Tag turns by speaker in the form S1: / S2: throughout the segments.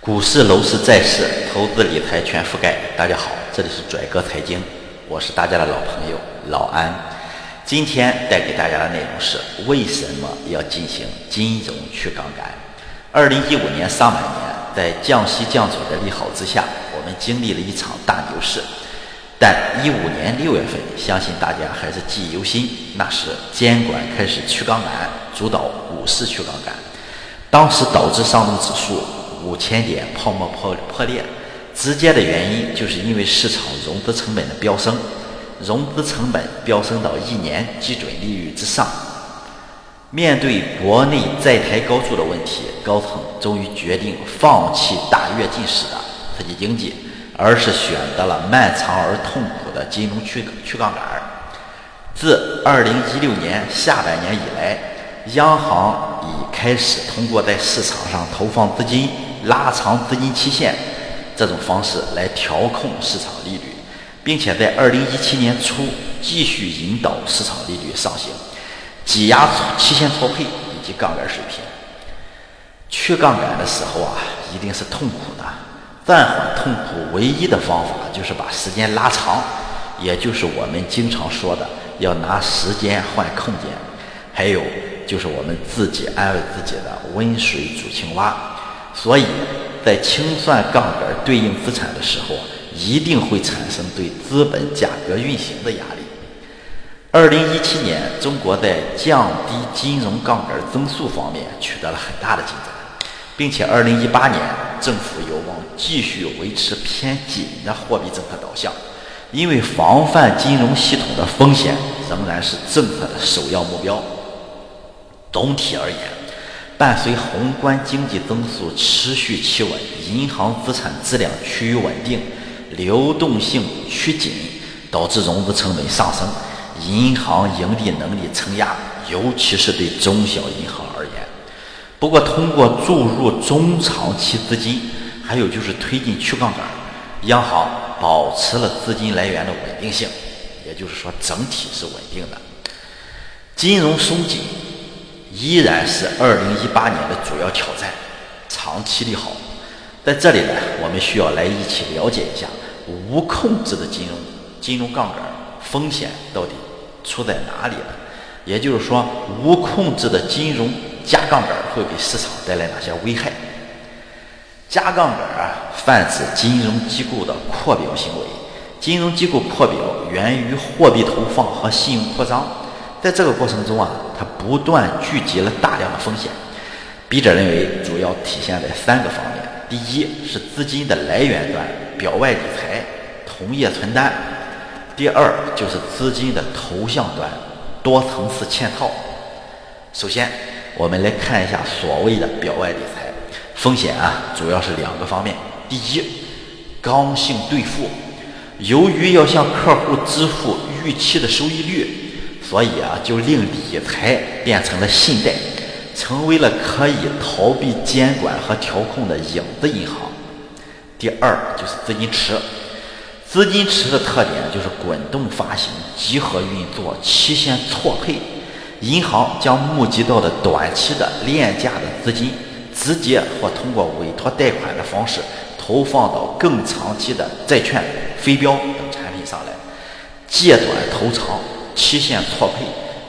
S1: 股市、楼市、债市，投资理财全覆盖。大家好，这里是拽哥财经，我是大家的老朋友老安。今天带给大家的内容是：为什么要进行金融去杠杆？二零一五年上半年，在降息降准的利好之下，我们经历了一场大牛市。但一五年六月份，相信大家还是记忆犹新，那时监管开始去杠杆，主导股市去杠杆，当时导致上证指数。五千点泡沫破破裂，直接的原因就是因为市场融资成本的飙升，融资成本飙升到一年基准利率之上。面对国内债台高筑的问题，高层终于决定放弃大跃进式的刺激经济，而是选择了漫长而痛苦的金融去去杠杆。自二零一六年下半年以来，央行已开始通过在市场上投放资金。拉长资金期限这种方式来调控市场利率，并且在二零一七年初继续引导市场利率上行，挤压期限错配以及杠杆水平。去杠杆的时候啊，一定是痛苦的。暂缓痛苦唯一的方法就是把时间拉长，也就是我们经常说的要拿时间换空间。还有就是我们自己安慰自己的温水煮青蛙。所以在清算杠杆对应资产的时候，一定会产生对资本价格运行的压力。二零一七年，中国在降低金融杠杆增速方面取得了很大的进展，并且二零一八年政府有望继续维持偏紧的货币政策导向，因为防范金融系统的风险仍然是政策的首要目标。总体而言。伴随宏观经济增速持续企稳，银行资产质量趋于稳定，流动性趋紧，导致融资成本上升，银行盈利能力承压，尤其是对中小银行而言。不过，通过注入中长期资金，还有就是推进去杠杆，央行保持了资金来源的稳定性，也就是说，整体是稳定的。金融松紧。依然是二零一八年的主要挑战，长期利好。在这里呢，我们需要来一起了解一下无控制的金融金融杠杆风险到底出在哪里了。也就是说，无控制的金融加杠杆会给市场带来哪些危害？加杠杆啊，泛指金融机构的扩表行为。金融机构扩表源于货币投放和信用扩张。在这个过程中啊，不断聚集了大量的风险。笔者认为，主要体现在三个方面：第一是资金的来源端，表外理财、同业存单；第二就是资金的投向端，多层次嵌套。首先，我们来看一下所谓的表外理财风险啊，主要是两个方面：第一，刚性兑付，由于要向客户支付预期的收益率。所以啊，就令理财变成了信贷，成为了可以逃避监管和调控的影子银行。第二就是资金池，资金池的特点就是滚动发行、集合运作、期限错配。银行将募集到的短期的廉价的资金，直接或通过委托贷款的方式投放到更长期的债券、非标等产品上来，借短投长。期限错配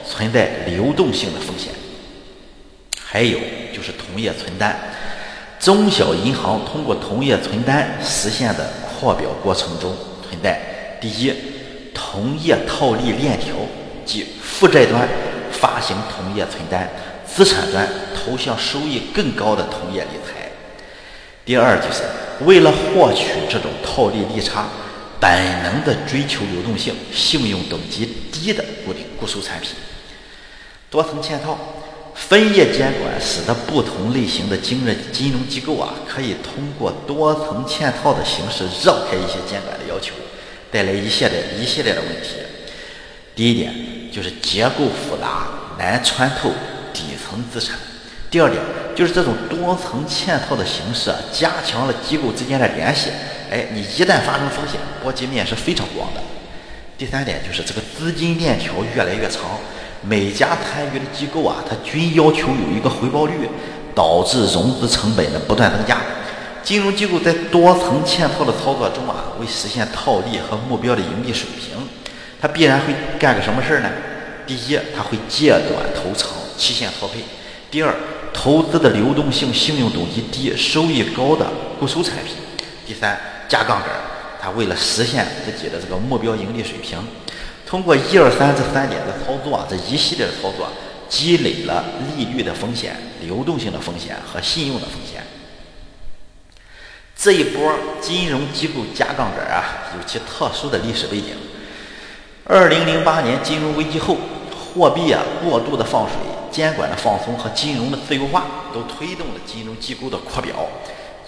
S1: 存在流动性的风险，还有就是同业存单。中小银行通过同业存单实现的扩表过程中存在：第一，同业套利链条，即负债端发行同业存单，资产端投向收益更高的同业理财；第二，就是为了获取这种套利利差。本能的追求流动性、信用等级低的固定固收产品，多层嵌套、分业监管，使得不同类型的金融金融机构啊，可以通过多层嵌套的形式绕开一些监管的要求，带来一系列一系列的问题。第一点就是结构复杂，难穿透底层资产；第二点就是这种多层嵌套的形式啊，加强了机构之间的联系。哎，你一旦发生风险，波及面是非常广的。第三点就是这个资金链条越来越长，每家参与的机构啊，它均要求有一个回报率，导致融资成本的不断增加。金融机构在多层嵌套的操作中啊，为实现套利和目标的盈利水平，它必然会干个什么事儿呢？第一，它会借短投长，期限错配；第二，投资的流动性、信用等级低、收益高的固收产品；第三，加杠杆，它为了实现自己的这个目标盈利水平，通过一二三这三点的操作啊，这一系列的操作，积累了利率的风险、流动性的风险和信用的风险。这一波金融机构加杠杆啊，有其特殊的历史背景。二零零八年金融危机后。货币啊过度的放水、监管的放松和金融的自由化，都推动了金融机构的扩表，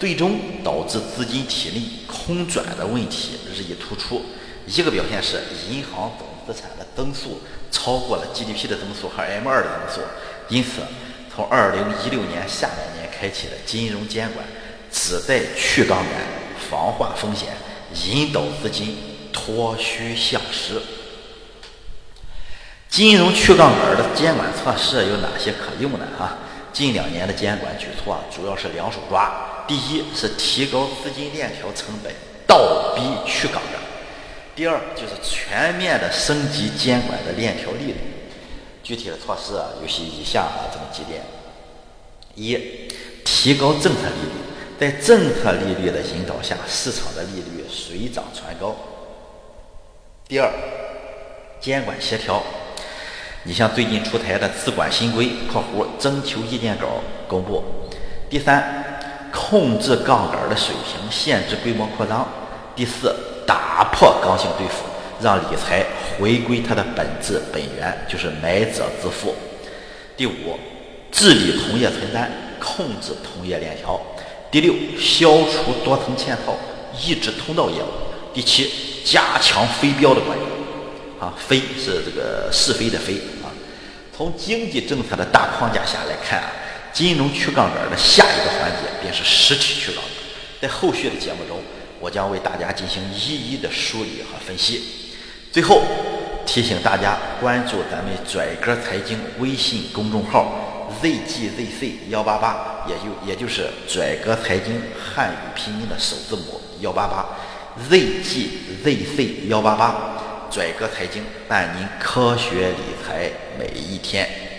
S1: 最终导致资金体内空转的问题日益突出。一个表现是银行总资产的增速超过了 GDP 的增速和 M2 的增速，因此从二零一六年下半年开启的金融监管，旨在去杠杆、防化风险、引导资金脱虚向实。金融去杠杆的监管措施有哪些可用呢哈？近两年的监管举措，主要是两手抓。第一是提高资金链条成本，倒逼去杠杆；第二就是全面的升级监管的链条力度。具体的措施啊，有些以下啊这么几点：一、提高政策利率，在政策利率的引导下，市场的利率水涨船高；第二，监管协调。你像最近出台的资管新规（括弧征求意见稿公布）。第三，控制杠杆的水平，限制规模扩张。第四，打破刚性兑付，让理财回归它的本质本源，就是买者自负。第五，治理同业存单，控制同业链条。第六，消除多层嵌套，抑制通道业务。第七，加强非标的管理。啊，非是这个是非的非啊。从经济政策的大框架下来看啊，金融去杠杆的下一个环节便是实体去了。在后续的节目中，我将为大家进行一一的梳理和分析。最后提醒大家关注咱们拽哥财经微信公众号 zgzc 幺八八，也就也就是拽哥财经汉语拼音的首字母幺八八，zgzc 幺八八。拽哥财经伴您科学理财每一天。